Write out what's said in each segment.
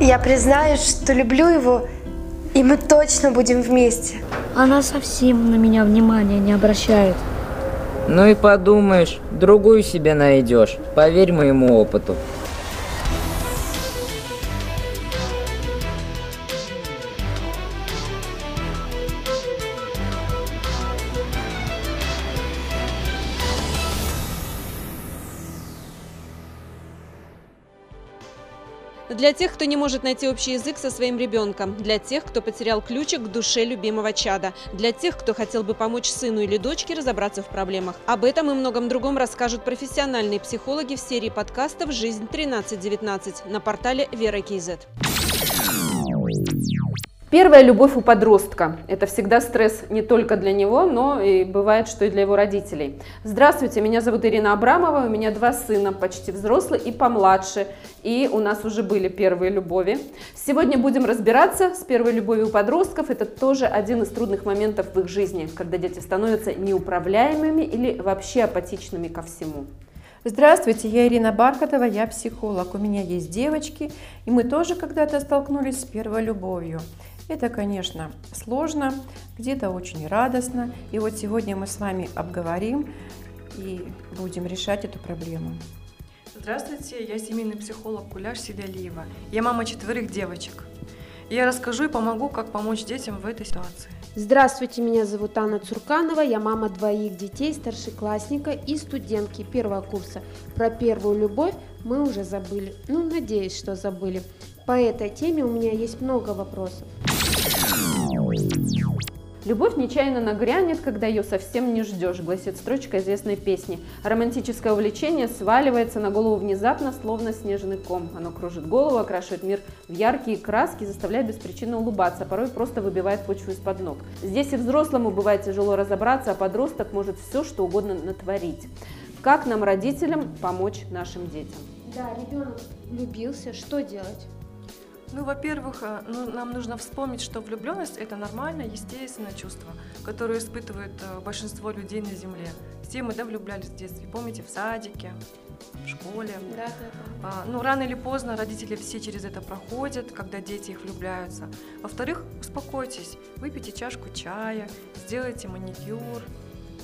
Я признаюсь, что люблю его, и мы точно будем вместе. Она совсем на меня внимания не обращает. Ну и подумаешь, другую себе найдешь. Поверь моему опыту. Для тех, кто не может найти общий язык со своим ребенком, для тех, кто потерял ключик к душе любимого чада, для тех, кто хотел бы помочь сыну или дочке разобраться в проблемах. Об этом и многом другом расскажут профессиональные психологи в серии подкастов «Жизнь 1319» на портале Вера Кизет. Первая любовь у подростка. Это всегда стресс не только для него, но и бывает, что и для его родителей. Здравствуйте, меня зовут Ирина Абрамова, у меня два сына, почти взрослые и помладше. И у нас уже были первые любови. Сегодня будем разбираться с первой любовью у подростков. Это тоже один из трудных моментов в их жизни, когда дети становятся неуправляемыми или вообще апатичными ко всему. Здравствуйте, я Ирина Бархатова, я психолог. У меня есть девочки, и мы тоже когда-то столкнулись с первой любовью. Это, конечно, сложно, где-то очень радостно. И вот сегодня мы с вами обговорим и будем решать эту проблему. Здравствуйте, я семейный психолог Куляш Сидалиева. Я мама четверых девочек. Я расскажу и помогу, как помочь детям в этой ситуации. Здравствуйте, меня зовут Анна Цурканова, я мама двоих детей, старшеклассника и студентки первого курса. Про первую любовь мы уже забыли, ну, надеюсь, что забыли. По этой теме у меня есть много вопросов. Любовь нечаянно нагрянет, когда ее совсем не ждешь, гласит строчка известной песни. Романтическое увлечение сваливается на голову внезапно, словно снежный ком. Оно кружит голову, окрашивает мир в яркие краски, заставляет без причины улыбаться, а порой просто выбивает почву из-под ног. Здесь и взрослому бывает тяжело разобраться, а подросток может все, что угодно натворить. Как нам, родителям, помочь нашим детям? Да, ребенок влюбился, что делать? Ну, во-первых, э, ну, нам нужно вспомнить, что влюбленность это нормальное, естественное чувство, которое испытывает э, большинство людей на Земле. Все мы да, влюблялись в детстве, помните, в садике, в школе. Да, да, да. А, ну, рано или поздно родители все через это проходят, когда дети их влюбляются. Во-вторых, успокойтесь, выпейте чашку чая, сделайте маникюр.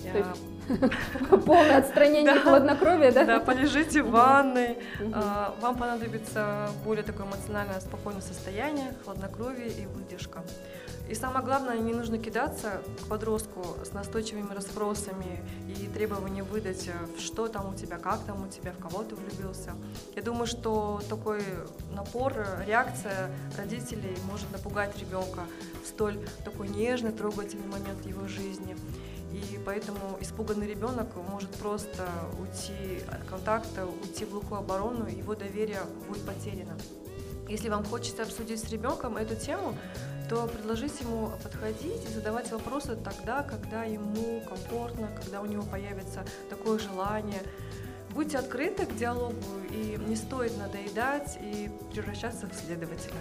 То есть Полное отстранение Да. хладнокровия, да? Да, полежите в ванной. А, Вам понадобится более такое эмоционально спокойное состояние, хладнокровие и выдержка. И самое главное, не нужно кидаться к подростку с настойчивыми расспросами и требованием выдать, э, что там у тебя, как там у тебя, в кого ты влюбился. Я думаю, что такой напор, реакция родителей может напугать ребенка в столь такой нежный, трогательный момент его жизни. И поэтому испуганный ребенок может просто уйти от контакта, уйти в глухую оборону, его доверие будет потеряно. Если вам хочется обсудить с ребенком эту тему, то предложите ему подходить и задавать вопросы тогда, когда ему комфортно, когда у него появится такое желание. Будьте открыты к диалогу, и не стоит надоедать и превращаться в следователя.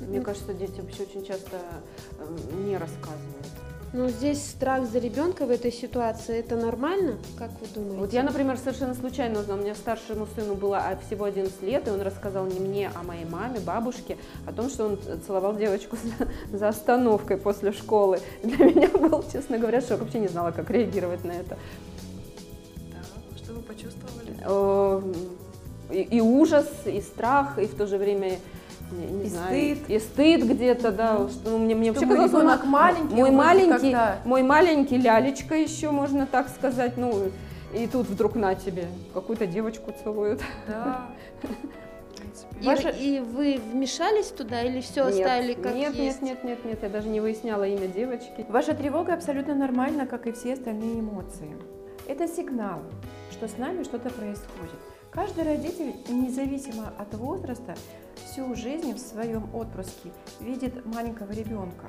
Мне кажется, дети вообще очень часто э, не рассказывают. Ну, здесь страх за ребенка в этой ситуации, это нормально? Как вы думаете? Вот я, например, совершенно случайно узнала, у меня старшему сыну было а, всего 11 лет, и он рассказал не мне, а моей маме, бабушке, о том, что он целовал девочку за, за остановкой после школы. Для меня был, честно говоря, шок. Вообще не знала, как реагировать на это. Да. Что вы почувствовали? Э, И, и ужас, и страх, и в то же время не, не И знаю, стыд. и стыд где-то, да. Что, ну, мне, мне вообще Чтобы казалось, мой ребенок ма- маленький, мой маленький, как-то- мой маленький лялечка еще, можно так сказать, ну, и тут вдруг на тебе какую-то девочку целуют. Да. И, Ваша- и вы вмешались туда или все Нет, оставили как нет, есть? нет, нет, нет, нет, я даже не выясняла имя девочки. Ваша тревога абсолютно нормальна, как и все остальные эмоции. Это сигнал, что с нами что-то происходит. Каждый родитель, независимо от возраста, всю жизнь в своем отпрыске видит маленького ребенка.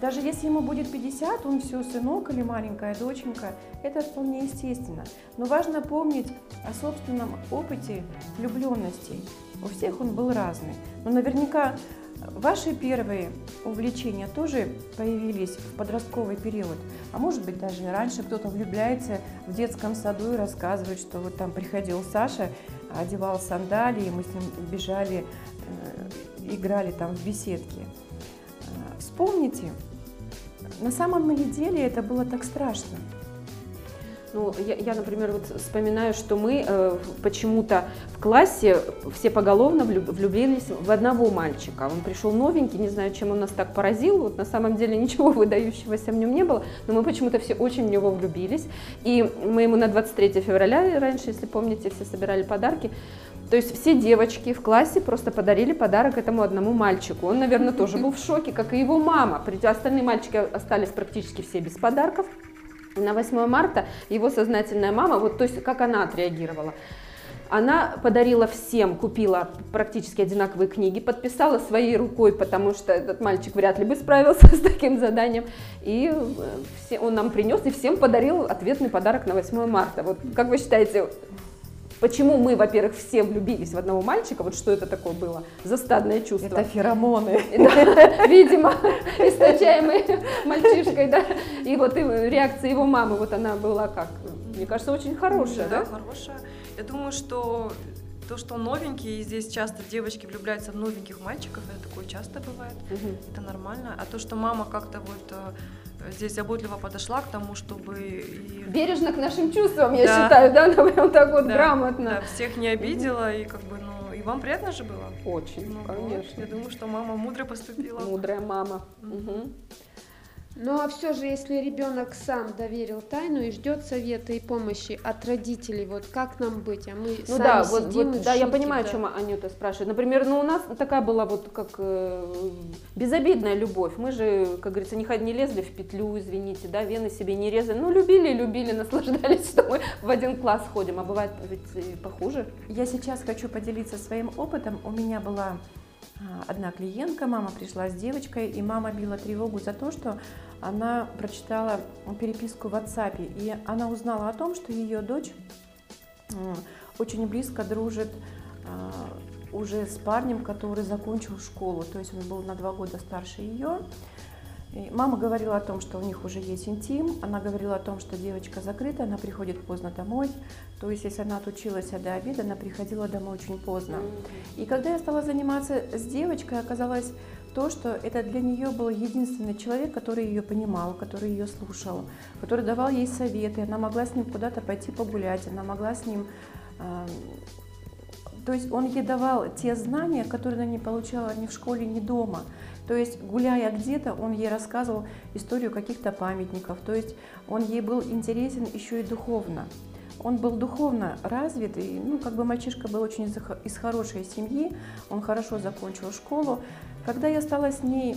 Даже если ему будет 50, он все сынок или маленькая доченька, это вполне естественно. Но важно помнить о собственном опыте влюбленности. У всех он был разный. Но наверняка ваши первые увлечения тоже появились в подростковый период. А может быть даже раньше кто-то влюбляется в детском саду и рассказывает, что вот там приходил Саша, одевал сандалии, мы с ним бежали э, играли там в беседке. А, Вспомните, на самом деле это было так страшно? Ну, я, я, например, вот вспоминаю, что мы э, почему-то в классе все поголовно влю- влюбились в одного мальчика. Он пришел новенький, не знаю, чем он нас так поразил. Вот на самом деле ничего выдающегося в нем не было, но мы почему-то все очень в него влюбились. И мы ему на 23 февраля раньше, если помните, все собирали подарки. То есть все девочки в классе просто подарили подарок этому одному мальчику. Он, наверное, тоже был в шоке, как и его мама. Остальные мальчики остались практически все без подарков. На 8 марта его сознательная мама, вот то есть как она отреагировала. Она подарила всем, купила практически одинаковые книги, подписала своей рукой, потому что этот мальчик вряд ли бы справился с таким заданием. И э, все, он нам принес и всем подарил ответный подарок на 8 марта. Вот как вы считаете, почему мы, во-первых, все влюбились в одного мальчика? Вот что это такое было за стадное чувство? Это феромоны. Да, видимо, источаемый мальчишкой, да. И вот и реакция его мамы, вот она была как, мне кажется, очень хорошая, да, да? хорошая. Я думаю, что то, что он новенький, и здесь часто девочки влюбляются в новеньких мальчиков, это такое часто бывает, Мгм. это нормально. А то, что мама как-то вот э, здесь заботливо подошла к тому, чтобы и Бережно к нашим чувствам, я Да. считаю, да, она прям так вот Да, грамотно. да, всех не обидела, и как бы, ну, и вам приятно же было? Очень, Ну вот, конечно. я думаю, что мама мудро поступила. Мудрая мама. Мгм. Ну а все же, если ребенок сам доверил тайну и ждет совета и помощи от родителей, вот как нам быть? А мы Ну сами да, вот, сидим вот, и в да, я понимаю, да. о чем Анюта спрашивает. Например, ну у нас такая была вот как э, безобидная любовь. Мы же, как говорится, не, не лезли в петлю, извините, да, вены себе не резали. Ну любили, любили, наслаждались, что мы в один класс ходим, а бывает ведь и похуже. Я сейчас хочу поделиться своим опытом. У меня была одна клиентка, мама пришла с девочкой, и мама била тревогу за то, что она прочитала переписку в WhatsApp, и она узнала о том, что ее дочь очень близко дружит а, уже с парнем, который закончил школу, то есть он был на два года старше ее. И мама говорила о том, что у них уже есть интим, она говорила о том, что девочка закрыта, она приходит поздно домой, то есть если она отучилась до обеда, она приходила домой очень поздно. И когда я стала заниматься с девочкой, оказалось то, что это для нее был единственный человек, который ее понимал, который ее слушал, который давал ей советы, она могла с ним куда-то пойти погулять, она могла с ним... То есть он ей давал те знания, которые она не получала ни в школе, ни дома. То есть, гуляя где-то, он ей рассказывал историю каких-то памятников. То есть, он ей был интересен еще и духовно. Он был духовно развит, и, ну, как бы мальчишка был очень из, из хорошей семьи, он хорошо закончил школу. Когда я стала с ней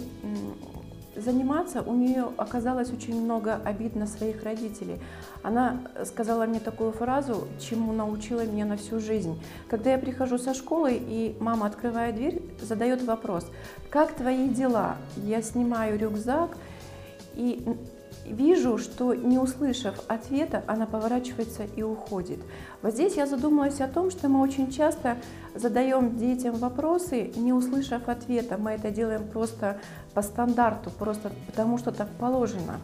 заниматься, у нее оказалось очень много обид на своих родителей. Она сказала мне такую фразу, чему научила меня на всю жизнь. Когда я прихожу со школы, и мама открывает дверь, задает вопрос, как твои дела? Я снимаю рюкзак и вижу, что не услышав ответа, она поворачивается и уходит. Вот здесь я задумалась о том, что мы очень часто задаем детям вопросы, не услышав ответа. Мы это делаем просто по стандарту, просто потому что так положено.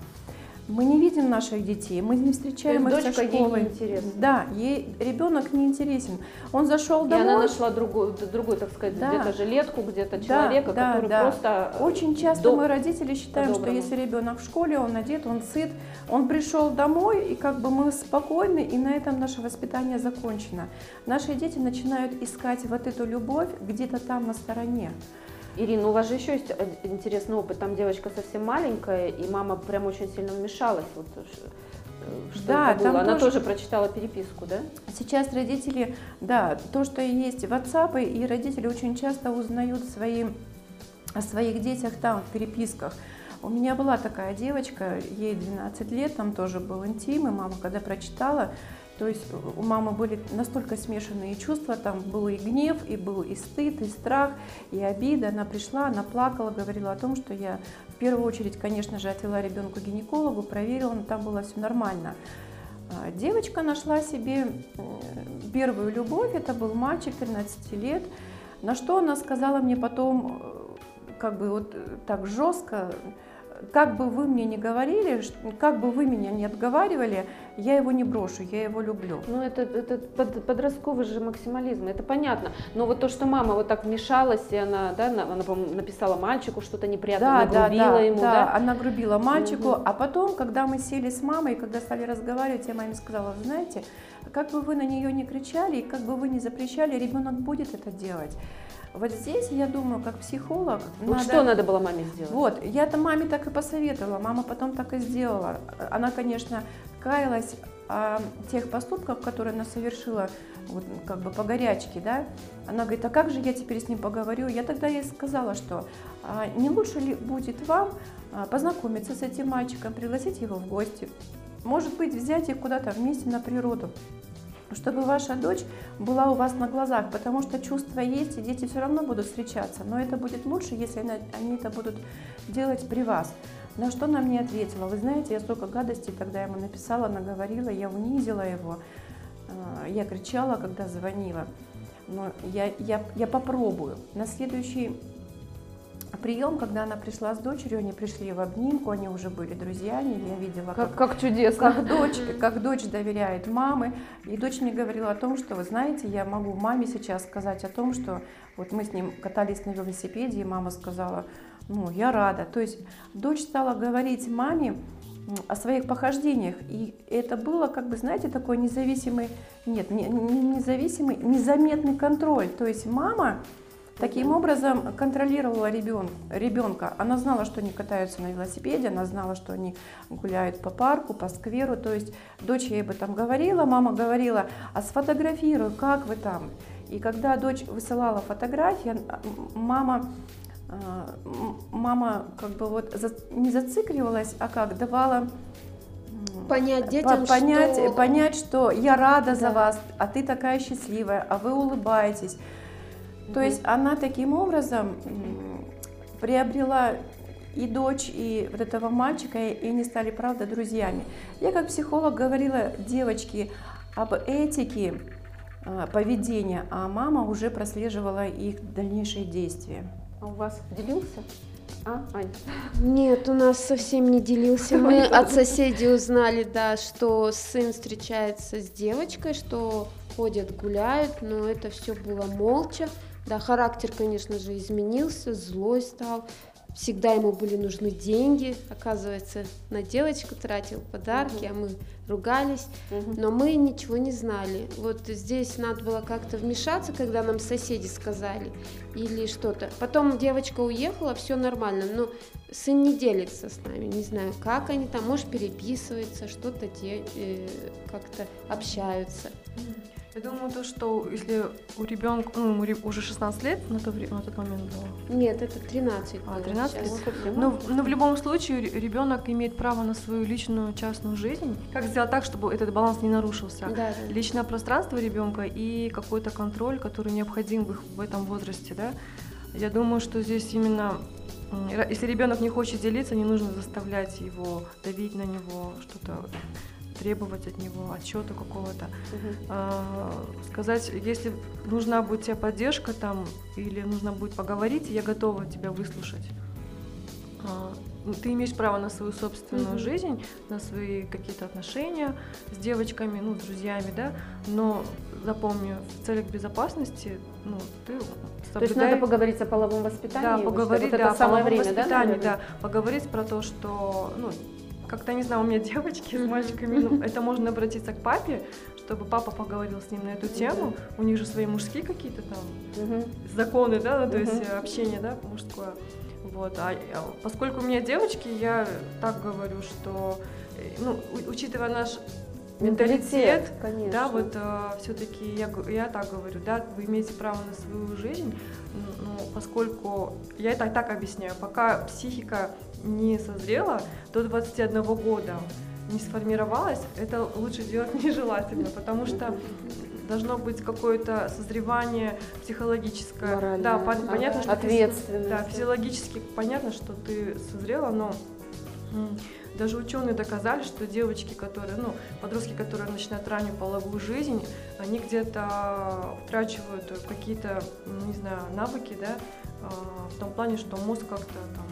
Мы не видим наших детей, мы не встречаем их есть со дочка ей школы. неинтересна. Да, ей ребенок не интересен. Он зашел И домой. она нашла другую, другой, так сказать, Да. где-то жилетку, где-то человека, да, который да. просто... э, Очень часто до- мы, родители, считаем, что если ребенок в школе, он одет, он сыт, он пришел домой, и как бы мы спокойны, и на этом наше воспитание закончено. Наши дети начинают искать вот эту любовь где-то там на стороне. Ирина, у вас же еще есть интересный опыт. Там девочка совсем маленькая, и мама прям очень сильно вмешалась. Вот, э, что Да, это было. там Она тоже- тоже прочитала переписку, да? Сейчас родители, да, то, что есть WhatsApp, и родители очень часто узнают свои, о своих детях там, в переписках. У меня была такая девочка, ей 12 лет, там тоже был интим, и мама, когда прочитала, то есть у мамы были настолько смешанные чувства, там был и гнев, и был и стыд, и страх, и обида. Она пришла, она плакала, говорила о том, что я в первую очередь, конечно же, отвела ребенка к гинекологу, проверила, но там было все нормально. А, Девочка нашла себе первую любовь, это был мальчик 13 лет, на что она сказала мне потом, э, как бы вот э, так жестко, как бы вы мне не говорили, как бы вы меня не отговаривали, я его не брошу, я его люблю. Ну, это, это под- подростковый же максимализм, это понятно. Но вот то, что мама вот так вмешалась, и она, да, на- она, по-моему, написала мальчику что-то неприятное, нагрубила ему, да? она грубила мальчику, Мгм. а потом, когда мы сели с мамой, когда стали разговаривать, я маме сказала, знаете, как бы вы на нее не кричали, и как бы вы не запрещали, ребенок будет это делать. Вот здесь, я думаю, как психолог, Вот надо- что надо было маме сделать? Вот, я это маме так и посоветовала, мама потом так и сделала. Она, конечно, каялась о тех поступках, которые она совершила, вот, как бы по горячке, да. Она говорит, а как же я теперь с ним поговорю? Я тогда ей сказала, что а, не лучше ли будет вам а, познакомиться с этим мальчиком, пригласить его в гости, может быть, взять их куда-то вместе на природу, чтобы ваша дочь была у вас на глазах, потому что чувства есть, и дети все равно будут встречаться, но это будет лучше, если они это будут делать при вас. На что она мне ответила, вы знаете, я столько гадостей тогда ему написала, наговорила, я унизила его, э, я кричала, когда звонила, но я, я, я попробую. На следующий прием, когда она пришла с дочерью, они пришли в обнимку, они уже были друзьями, я видела, Как, как чудесно. как дочь, как дочь доверяет мамы. И дочь мне говорила о том, что, вы знаете, я могу маме сейчас сказать о том, что вот мы с ним катались на велосипеде, и мама сказала, ну, я рада. То есть дочь стала говорить маме о своих похождениях. И это было, как бы, знаете, такой независимый, нет, не, не независимый, незаметный контроль. То есть мама Таким образом контролировала ребен- ребенка. Она знала, что они катаются на велосипеде, она знала, что они гуляют по парку, по скверу. То есть дочь ей об этом говорила, мама говорила, а сфотографируй, как вы там. И когда дочь высылала фотографии, мама, а, мама как бы вот за- не зацикливалась, а как давала Понять по- детям, понять, что... понять, что я рада за Да. вас, а ты такая счастливая, а вы улыбаетесь. То есть она таким образом приобрела и дочь, и вот этого мальчика, и они стали, правда, друзьями. Я как психолог говорила девочке об этике а, поведения, а мама уже прослеживала их дальнейшие действия. А у вас делился? А, Ань? Нет, у нас совсем не делился. Мы от соседей узнали, да, что сын встречается с девочкой, что ходят, гуляют, но это все было молча. Да, характер, конечно же, изменился, злой стал. Всегда ему были нужны деньги, оказывается, на девочку тратил подарки, а мы ругались. Но мы ничего не знали. Вот здесь надо было как-то вмешаться, когда нам соседи сказали или что-то. Потом девочка уехала, все нормально, но сын не делится с нами. Не знаю, как они там, может, переписываются, что-то де- э, как-то общаются. Я думаю, то, что если у ребенка, ну, ему уже 16 лет на, то, на тот момент было, Нет, это 13 А, было 13 сейчас. лет? Но, но в любом случае ребенок имеет право на свою личную частную жизнь. Как сделать так, чтобы этот баланс не нарушился? Да, да. Личное пространство ребенка и какой-то контроль, который необходим в, их- в этом возрасте, да. Я думаю, что здесь именно, если ребенок не хочет делиться, не нужно заставлять его, давить на него, что-то требовать от него, отчета какого-то. А, сказать, если нужна будет тебе поддержка там, или нужно будет поговорить, я готова тебя выслушать. А, ты имеешь право на свою собственную Мгм. жизнь, на свои какие-то отношения с девочками, ну, с друзьями, да, но запомни, в целях безопасности, ну, ты То есть надо поговорить о половом воспитании? да, поговорить, вот да, это о самое время, да, воспитании, наверное? да, поговорить про то, что, ну, как-то, не знаю, у меня девочки с мальчиками, ну, это можно обратиться к папе, чтобы папа поговорил с ним на эту тему, у них же свои мужские какие-то там законы, да, ну, то есть э, общение, да, мужское. Вот, а, а поскольку у меня девочки, я так говорю, что, э, ну, учитывая наш менталитет, конечно. да, вот все-таки я, я так говорю, да, вы имеете право на свою жизнь, н- но поскольку, я это так объясняю, пока психика не созрела до 21 года, не сформировалась, это лучше делать нежелательно, потому что должно быть какое-то созревание психологическое. Моральное. Да, пон- понятно, что ты- Ответственность. да, физиологически понятно, что ты созрела, но даже ученые доказали, что девочки, которые, ну, подростки, которые начинают раннюю половую жизнь, они где-то утрачивают какие-то, ну, не знаю, навыки, да, а, в том плане, что мозг как-то там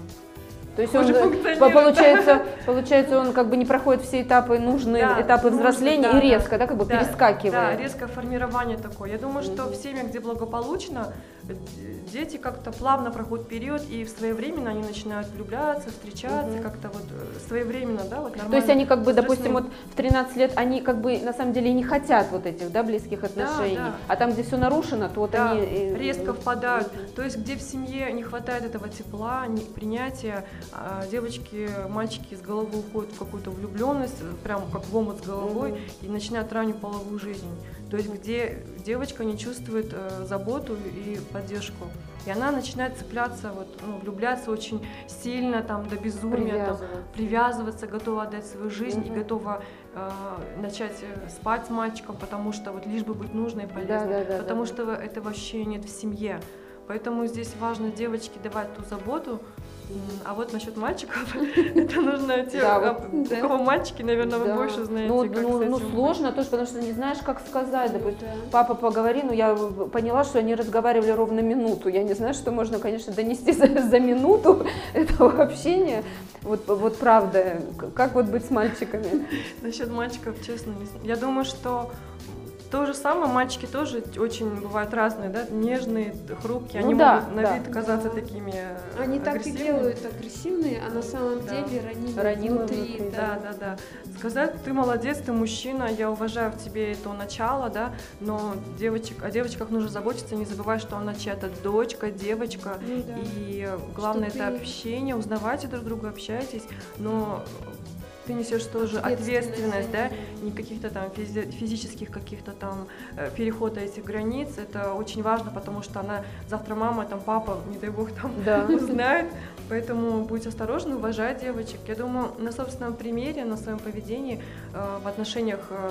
То есть хуже он, э, получается, получается, он как бы не проходит все этапы, нужные Да, этапы нужно, взросления да, и резко, да, да. как бы Да, перескакивает. Да, резкое формирование такое. Я думаю, что в семьях, где благополучно, дети как-то плавно проходят период, и в своевременно они начинают влюбляться, встречаться, Мгм. как-то вот э, своевременно, да, вот нормально. То есть они как бы, допустим, вот в 13 лет, они как бы на самом деле и не хотят вот этих, да, близких отношений. да. А там, где все нарушено, то вот Да, они... э, резко впадают. Мгм. То есть, где в семье не хватает этого тепла, принятия, а, девочки, мальчики с головы уходят в какую-то влюбленность, прям как в омут с головой, Мгм. и начинают раннюю половую жизнь. То есть, где девочка не чувствует э, заботу и поддержку. И она начинает цепляться, вот, ну, влюбляться очень сильно, там, до безумия, там, Привязывают. привязываться, готова отдать свою жизнь и Мгм. готова э, начать э, спать с мальчиком, потому что вот лишь бы быть нужной и полезной. Да, да, да, потому да, что это вообще нет в семье. Поэтому здесь важно девочке давать ту заботу. А вот насчет мальчиков, это нужно те, Да, а, вот, да. кого мальчики, наверное, вы Да. больше знаете, Ну, как ну, ну, сложно тоже, потому что не знаешь, как сказать. Допустим, Да. папа, поговори, ну я поняла, что они разговаривали ровно минуту. Я не знаю, что можно, конечно, донести за, за минуту этого общения. Вот, вот правда, как вот быть с мальчиками? Насчет мальчиков, честно, не знаю. Я думаю, что то же самое, мальчики тоже очень бывают разные, да, нежные, хрупкие, Ну они да, могут на да. вид казаться Да. такими Они так и делают агрессивные, а на самом Да. деле ранили Ранило внутри. внутри, Да, да, да. Сказать, ты молодец, ты мужчина, я уважаю в тебе это начало, да, но девочек, о девочках нужно заботиться, не забывай, что она чья-то дочка, девочка, Ну да. и главное Что это ты- общение, узнавайте друг друга, общайтесь, но ты несешь тоже Ответственность да, не каких-то там физи- физических каких-то там э, перехода этих границ, это очень важно, потому что она завтра мама, там папа, не дай бог, там Да. узнает, поэтому будьте осторожны, уважать девочек. Я думаю, на собственном примере, на своем поведении э, в отношениях э,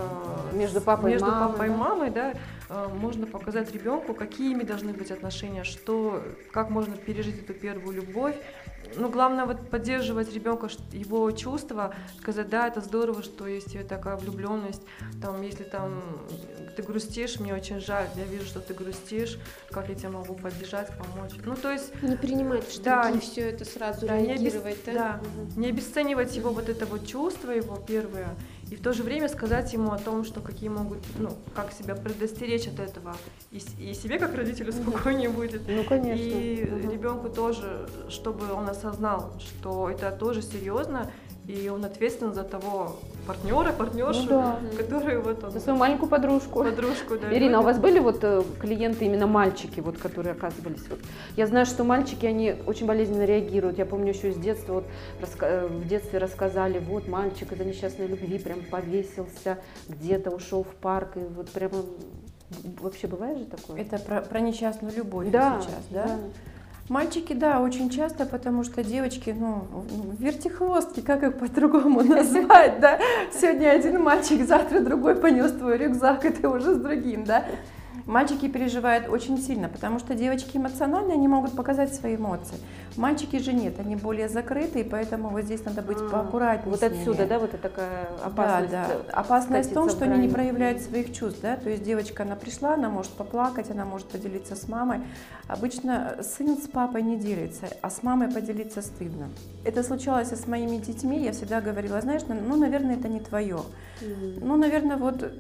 Между папой и между мамой, папой и да? мамой, да, э, можно показать ребенку, какими должны быть отношения, что, как можно пережить эту первую любовь. Ну, главное вот поддерживать ребенка, его чувства, сказать, да, это здорово, что есть такая влюбленность, там, если там ты грустишь, мне очень жаль, я вижу, что ты грустишь, как я тебя могу поддержать, помочь. Ну, то есть Не принимать в Да, не- все это сразу да, не обес- реагировать, да? да, Мгм. не обесценивать его вот это вот чувство, его первое, и в то же время сказать ему о том, что какие могут, ну, как себя предостеречь от этого, и, и себе как родителю спокойнее будет, Ну, конечно. и Мгм. ребенку тоже, чтобы он осознал, что это тоже серьезно, и он ответственен за того партнера, партнершу, Ну да. который вот он За свою маленькую подружку. подружку, да, Ирина, а у вас были вот э, клиенты именно мальчики, вот, которые оказывались? Вот. Я знаю, что мальчики, они очень болезненно реагируют. Я помню еще из детства, вот, раска- э, в детстве рассказали, вот мальчик из-за несчастной любви прям повесился, где-то ушел в парк, и вот прямо вообще бывает же такое? Это про, про несчастную любовь да, сейчас, да? Мальчики, да, очень часто, потому что девочки, ну, вертихвостки, как их по-другому назвать, да? Сегодня один мальчик, завтра другой понес твой рюкзак, и ты уже с другим, да? Мальчики переживают очень сильно, потому что девочки эмоциональны, они могут показать свои эмоции. Мальчики же нет, они более закрыты, и поэтому вот здесь надо быть А, поаккуратнее. Вот с ними. отсюда, да, вот это такая опасность. Да, э, да. Опасность в том, что они не проявляют своих чувств, да, то есть девочка, она пришла, она может поплакать, она может поделиться с мамой. Обычно сын с папой не делится, а с мамой поделиться стыдно. Это случалось с моими детьми, я всегда говорила, знаешь, ну, ну, наверное, это не твое. Мгм. Ну, наверное, вот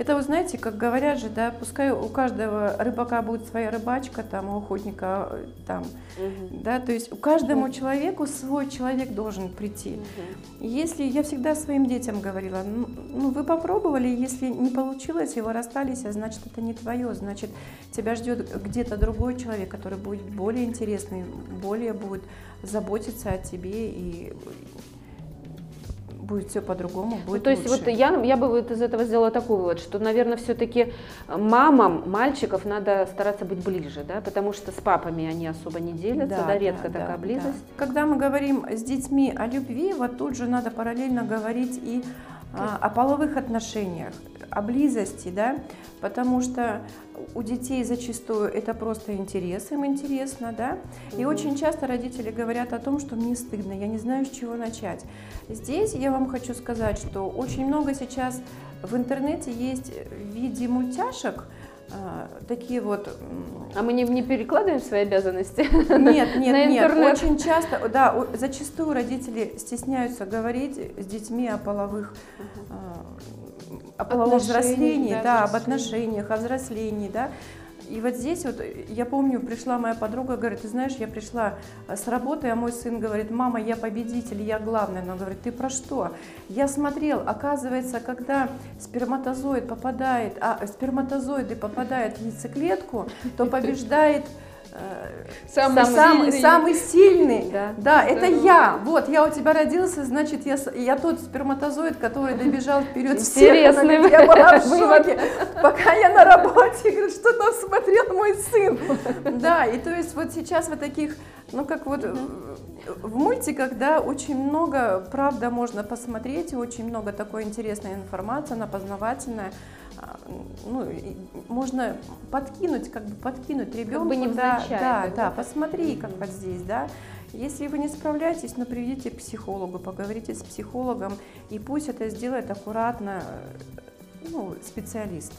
это, вы знаете, как говорят же, да, пускай у каждого рыбака будет своя рыбачка, там, у охотника э, там, Мгм. да, то есть у каждому человеку свой человек должен прийти. Мгм. Если я всегда своим детям говорила, ну, ну, вы попробовали, если не получилось, и вы расстались, а значит это не твое, значит тебя ждет где-то другой человек, который будет более интересный, более будет заботиться о тебе и будет все по-другому, Ну, будет то есть лучше. вот я, я бы вот из этого сделала такой вывод, что, наверное, все-таки мамам мальчиков надо стараться быть ближе, да, потому что с папами они особо не делятся, да, редко да, такая да, близость. да. Когда мы говорим с детьми о любви, вот тут же надо параллельно говорить и а, о половых отношениях, о близости, да, потому что у детей зачастую это просто интерес, им интересно, да, и очень часто родители говорят о том, что мне стыдно, я не знаю, с чего начать. Здесь я вам хочу сказать, что очень много сейчас в интернете есть в виде мультяшек, такие вот... А мы не, не перекладываем свои обязанности? Нет, нет, нет. Очень часто, да, зачастую родители стесняются говорить с детьми о половых, а, о половом взрослении, да, об отношениях, о взрослении, да. И вот здесь вот, э, я помню, пришла моя подруга, говорит, ты знаешь, я пришла э, с работы, а мой сын говорит, мама, я победитель, я главный. Она говорит, ты про что? Я смотрел, оказывается, когда сперматозоид попадает, а сперматозоиды попадают в яйцеклетку, то побеждает э, Самый самый, сильный. самый сильный. Да. Да, это я. Вот, я у тебя родился, значит, я, я тот сперматозоид, который добежал вперед всех. Я была в шоке. Пока я на работе, говорит, что там смотрел мой сын. Да, и то есть вот сейчас вот таких, ну как вот в мультиках, да, очень много, правда, можно посмотреть, и очень много такой интересной информации, она познавательная. Ну, можно подкинуть, как бы подкинуть ребенку. бы да, невзначай, да, да, да, посмотри, как вот здесь, да. Если вы не справляетесь, ну, приведите к психологу, поговорите с психологом, и пусть это сделает аккуратно э, ну, специалист.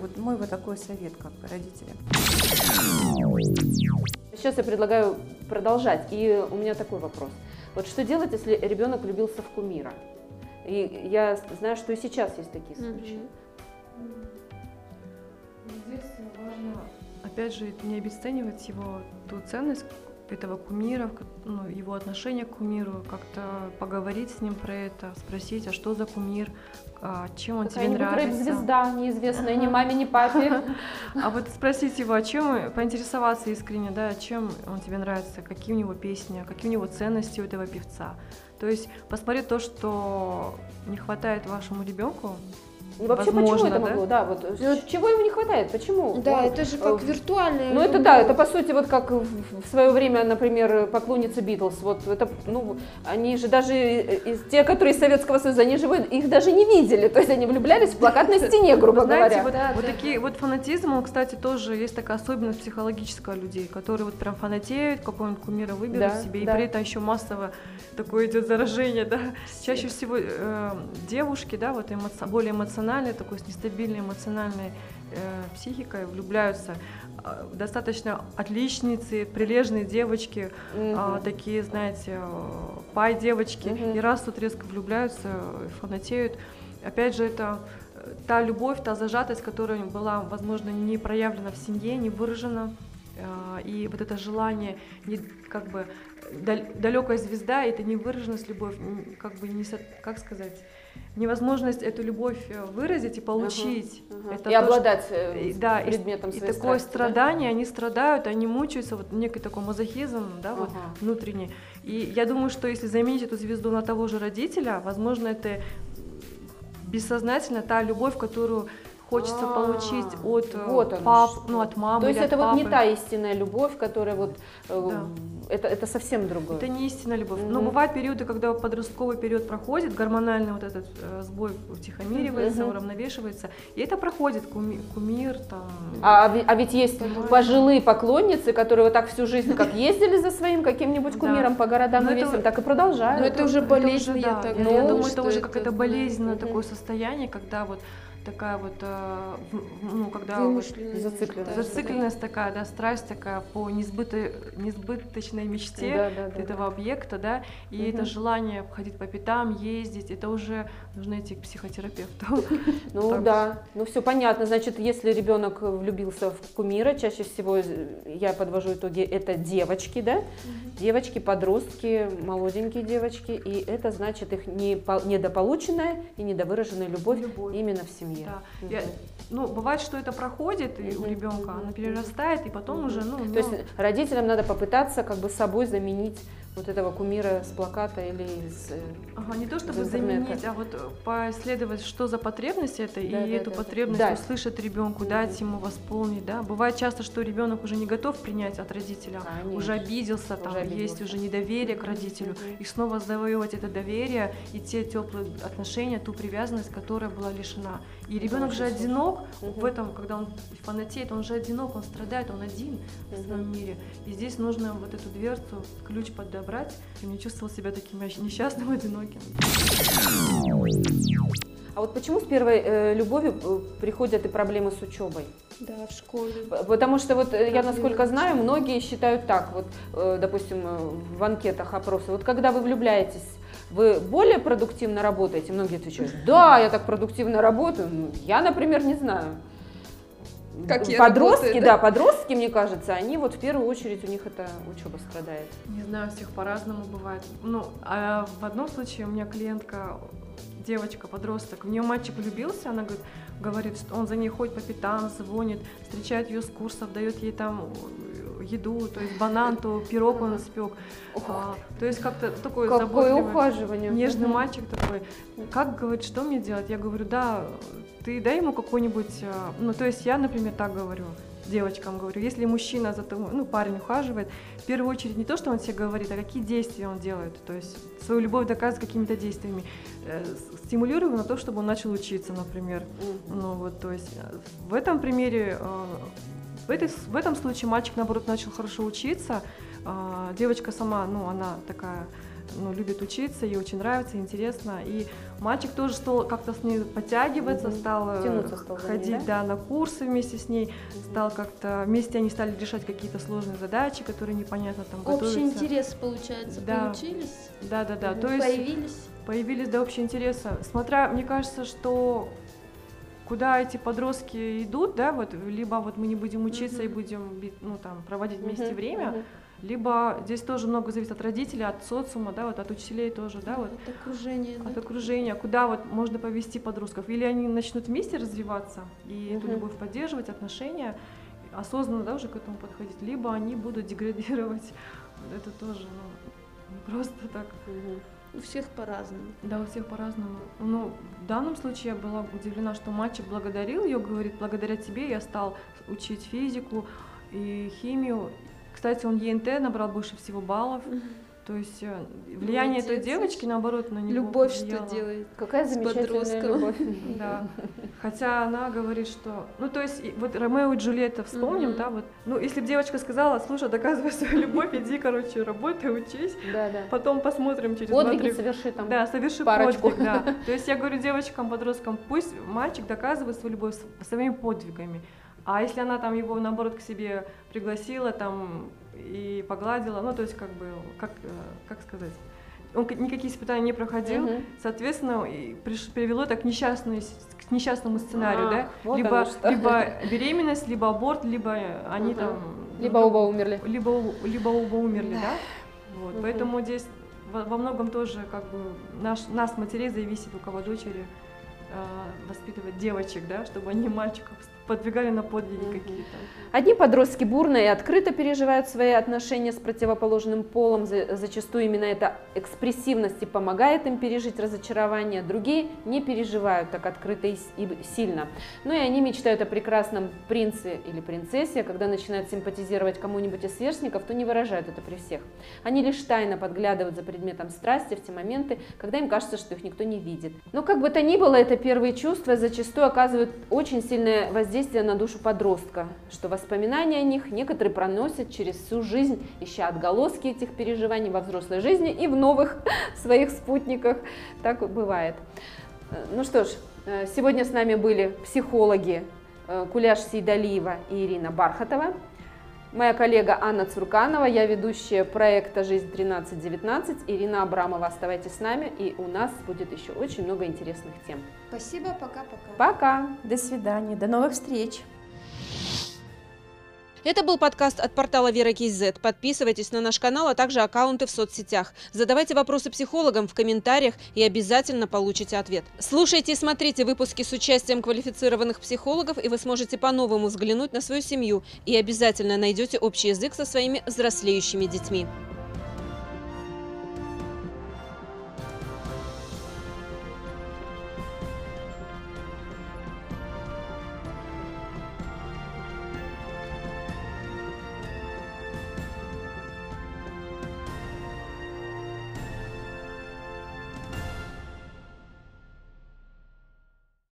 Вот мой вот такой совет, как бы родителям. Сейчас я предлагаю продолжать. И у меня такой вопрос. Вот что делать, если ребенок влюбился в кумира? И я знаю, что и сейчас есть такие случаи. Здесь опять же, не обесценивать его ту ценность этого кумира, ну, его отношение к кумиру, как-то поговорить с ним про это, спросить, а что за кумир, а чем он тебе нравится. рэп-звезда неизвестная ни маме, ни папе. А вот спросить его, о чем, поинтересоваться искренне, да, чем он тебе нравится, какие у него песни, какие у него ценности у этого певца. То есть посмотреть то, что не хватает вашему ребенку. И вообще, Возможно, почему это да? могло? Да, вот э, чего ему не хватает? Почему? Да, Ну, это же как э, виртуальная Ну это да, это по сути вот как в в свое время, например, поклонницы Битлз. Вот это, ну, они же даже из те, которые из Советского Союза, они же их даже не видели. То есть они влюблялись в плакат на стене, грубо Вы знаете, говоря. вот, вот такие вот фанатизм, он, кстати, тоже есть такая особенность психологическая людей, которые вот прям фанатеют, какого-нибудь кумира выберут Да, себе, и да. при этом еще массово такое идет заражение, да. Чаще всего э, девушки, да, вот эмо- более эмоциональные, такой с нестабильной эмоциональной э, психикой влюбляются э, достаточно отличницы, прилежные девочки, а, Мгм. такие, знаете, э, пай девочки, Мгм. и раз тут резко влюбляются, э, фанатеют. Опять же, это э, та любовь, та зажатость, которая была, возможно, не проявлена в семье, не выражена. э, И вот это желание, не, как бы, далекая звезда, это не выраженность любовь, как бы не, как сказать, невозможность эту любовь э, выразить и получить. Ага. Это И то, что- обладать э, и- да, и- предметом и своей такое страсти, да? страдание, они страдают, они мучаются, вот некий такой мазохизм, да, вот Ага. внутренний. И я думаю, что если заменить эту звезду на того же родителя, возможно, это бессознательно та любовь, которую хочется А, получить от вот пап, ну от мамы. То есть это от вот не та истинная любовь, которая вот э, это, это совсем другое. Это не истинная любовь. Но бывают периоды, когда подростковый период проходит, гормональный вот этот э, сбой утихомиривается, уравновешивается, и это проходит куми- кумир там. А, а а ведь есть пожилые поклонницы, которые вот так всю жизнь как ездили за своим каким-нибудь Да. кумиром по городам Но и вот- так и продолжают. Но это уже уже, болезнь, я да. так Я Ну, думаю, это уже какое-то болезненное такое состояние, когда вот такая вот, э, ну, когда Вымышленность. зацикленность. Да, зацикленность такая, да, страсть такая по несбыто- несбыточной мечте Да, да, да, этого объекта, да, и Мгм. это желание ходить по пятам, ездить, это уже нужно идти к психотерапевту. Ну Так. да, ну все понятно. Значит, если ребенок влюбился в кумира, чаще всего э, я подвожу итоги, это девочки, да? Девочки, подростки, молоденькие девочки, и это значит их не по- недополученная и недовыраженная любовь, Любовь. именно в семье. Да. Мгм. Я- ну, бывает, что это проходит и у ребенка, она перерастает, и потом Мгм. уже, ну, у То есть родителям надо попытаться как бы собой заменить вот этого кумира с плаката или из... э, Ага, не то чтобы заменить, а вот э, поисследовать, что за потребность это, Да, и да, эту да, да. потребность Да. услышать ребенку, Мгм. дать ему восполнить, да. Бывает часто, что ребенок уже не готов принять от родителя, Конечно. уже обиделся, там Уже есть обиделся. уже недоверие к родителю, и снова завоевывать это доверие и те теплые отношения, ту привязанность, которая была лишена. И ребенок же одинок в этом, когда он фанатеет, он же одинок, он страдает, он один в своем мире. И здесь нужно вот эту дверцу, ключ подо- брать, и не чувствовал себя таким несчастным, одиноким. А вот почему с первой э, любовью э, приходят и проблемы с учебой? Да, в школе. Потому что вот э, я, Проблемы насколько с знаю, многие считают так, вот, э, допустим, э, в анкетах опросы, вот когда вы влюбляетесь, вы более продуктивно работаете? Многие отвечают, да, я так продуктивно работаю. Ну, Я, например, не знаю. Как я подростки, работаю, да? да? подростки, мне кажется, они вот в первую очередь у них это учеба страдает. Не знаю, у всех по-разному бывает. Ну, а в одном случае у меня клиентка, девочка, подросток, в нее мальчик влюбился, она говорит, говорит, что он за ней ходит по пятам, звонит, встречает ее с курсов, дает ей там еду, то есть банан, то пирог он испек. А, то есть как-то такой Какое заботливый, ухаживание. нежный Мгм. мальчик такой. Как, говорит, что мне делать? Я говорю, да, ты дай ему какой-нибудь, а, ну, то есть я, например, так говорю, девочкам говорю, если мужчина за тобой, ну, парень ухаживает, в первую очередь не то, что он тебе говорит, а какие действия он делает, то есть свою любовь доказывает какими-то действиями. Э, Стимулирую на то, чтобы он начал учиться, например. Мгм. Ну вот, то есть э, в этом примере, э, в, этой, в этом случае мальчик, наоборот, начал хорошо учиться, а, девочка сама, ну, она такая, ну, любит учиться, ей очень нравится, интересно, и мальчик тоже стал как-то с ней подтягиваться, Мгм. стал э, Тянуться стал за ней, ходить, да? да, на курсы вместе с ней, стал как-то, вместе они стали решать какие-то сложные задачи, которые непонятно там Общий готовиться. интерес, получается, Да. получились, Да, да, да, Мгм. то есть появились. появились да, общие интересы. Смотря, мне кажется, что куда эти подростки идут, да, вот, либо вот мы не будем учиться и будем, ну, там, проводить вместе Мгм, время, мгм. либо здесь тоже много зависит от родителей, от социума, да, вот от учителей тоже, да, вот, От окружения. да. от окружения, куда вот можно повести подростков. Или они начнут вместе развиваться и эту Мгм. любовь поддерживать, отношения, осознанно, да, уже к этому подходить, либо они будут деградировать. Это тоже, ну, не просто так. Мгм. У всех по-разному. Да, у всех по-разному. Ну, в данном случае я была удивлена, что мальчик благодарил ее, говорит, благодаря тебе я стал учить физику и химию. Кстати, он ЕНТ набрал больше всего баллов. То есть э, влияние этой Молодец. девочки, наоборот, на него Любовь что повлияло. делает? Какая замечательная любовь. Да. Хотя она говорит, что... Ну, то есть, вот Ромео и Джульетта вспомним, да, вот. Ну, если бы девочка сказала, слушай, доказывай свою любовь, иди, короче, работай, учись, Да, да. потом посмотрим через Подвиги соверши там. Да, соверши подвиг, да. То есть я говорю девочкам, подросткам, пусть мальчик доказывает свою любовь своими подвигами. А если она там его, наоборот, к себе пригласила там и погладила, ну, то есть как бы, как, э, как сказать, он никакие испытания не проходил, Мгм. соответственно, и приш- привело это к, несчастной к несчастному сценарию, Ах, да? вот либо, либо беременность, либо аборт, либо они Мгм. там... Либо ну, оба умерли. либо, либо оба умерли, да? Вот, Мгм. Поэтому здесь во, во многом тоже как бы наш, нас, матерей, зависит, у кого дочери э, воспитывать девочек, да, чтобы они мальчиков подвигали на подвиги какие-то. Одни подростки бурно и открыто переживают свои отношения с противоположным полом, за- зачастую именно эта экспрессивность и помогает им пережить разочарование, другие не переживают так открыто и сильно. Ну и они мечтают о прекрасном принце или принцессе, когда начинают симпатизировать кому-нибудь из сверстников, то не выражают это при всех. Они лишь тайно подглядывают за предметом страсти в те моменты, когда им кажется, что их никто не видит. Но как бы то ни было, это первые чувства зачастую оказывают очень сильное воздействие на душу подростка, что воспоминания о них некоторые проносят через всю жизнь, ища отголоски этих переживаний во взрослой жизни и в новых своих спутниках. Так бывает. Э, Ну что ж, э, сегодня с нами были психологи э, Куляш Сейдалиева и Ирина Бархатова. Моя коллега Анна Цурканова, я ведущая проекта «Жизнь 1319». Ирина Абрамова, оставайтесь с нами, и у нас будет еще очень много интересных тем. Спасибо, пока-пока. Пока! До свидания, до новых встреч. Это был подкаст от портала Вера Кейзет. Подписывайтесь на наш канал, а также аккаунты в соцсетях. Задавайте вопросы психологам в комментариях и обязательно получите ответ. Слушайте и смотрите выпуски с участием квалифицированных психологов, и вы сможете по-новому взглянуть на свою семью и обязательно найдете общий язык со своими взрослеющими детьми.